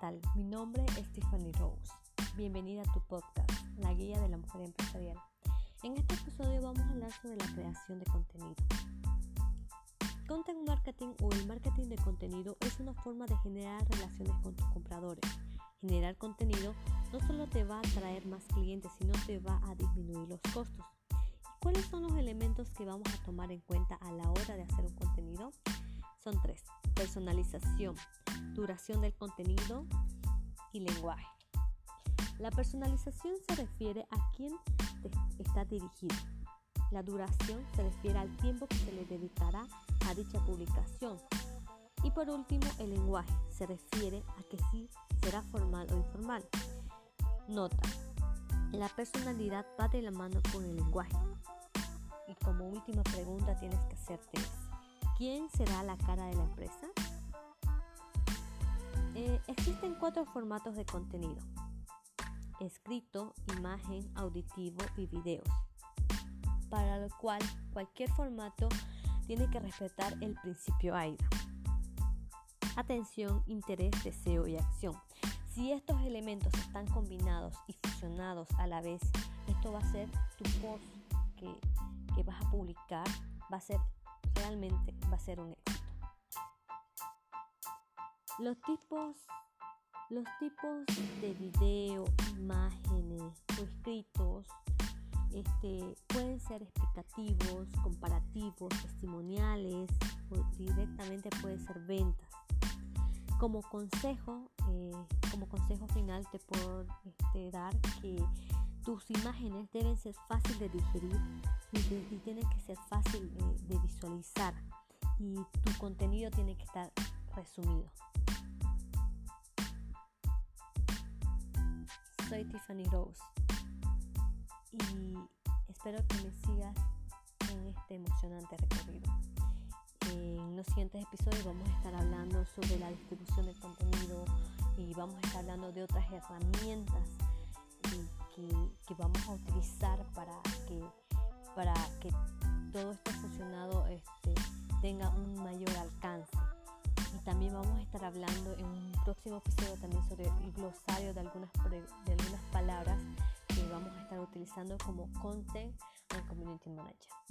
tal? Mi nombre es Tiffany Rose. Bienvenida a tu podcast, La Guía de la Mujer Empresarial. En este episodio vamos a hablar sobre la creación de contenido. Content marketing o el marketing de contenido es una forma de generar relaciones con tus compradores. Generar contenido no solo te va a traer más clientes, sino te va a disminuir los costos. ¿Y cuáles son los elementos que vamos a tomar en cuenta a la hora de hacer un contenido? Son tres. Personalización, duración del contenido y lenguaje. La personalización se refiere a quién está dirigido. La duración se refiere al tiempo que se le dedicará a dicha publicación. Y por último, el lenguaje se refiere a que si será formal o informal. Nota, la personalidad va de la mano con el lenguaje. Y como última pregunta tienes que hacerte ¿quién será la cara de la empresa? Eh, existen cuatro formatos de contenido. Escrito, imagen, auditivo y videos. Para lo cual cualquier formato tiene que respetar el principio AIDA. Atención, interés, deseo y acción. Si estos elementos están combinados y fusionados a la vez, esto va a ser tu post que, que vas a publicar, va a ser realmente va a ser un éxito. Los tipos, los tipos de video, imágenes o escritos este, pueden ser explicativos, comparativos, testimoniales o directamente pueden ser ventas. Como consejo, eh, como consejo final te puedo este, dar que tus imágenes deben ser fáciles de digerir y, tienen que ser fácil eh, de visualizar y tu contenido tiene que estar resumido. Soy Tiffany Rose y espero que me sigas en este emocionante recorrido. En los siguientes episodios vamos a estar hablando sobre la distribución del contenido y vamos a estar hablando de otras herramientas que, vamos a utilizar para que, para que todo esto funcionado este, tenga un mayor alcance también vamos a estar hablando en un próximo episodio también sobre el glosario de algunas, de algunas palabras que vamos a estar utilizando como Content and Community Manager.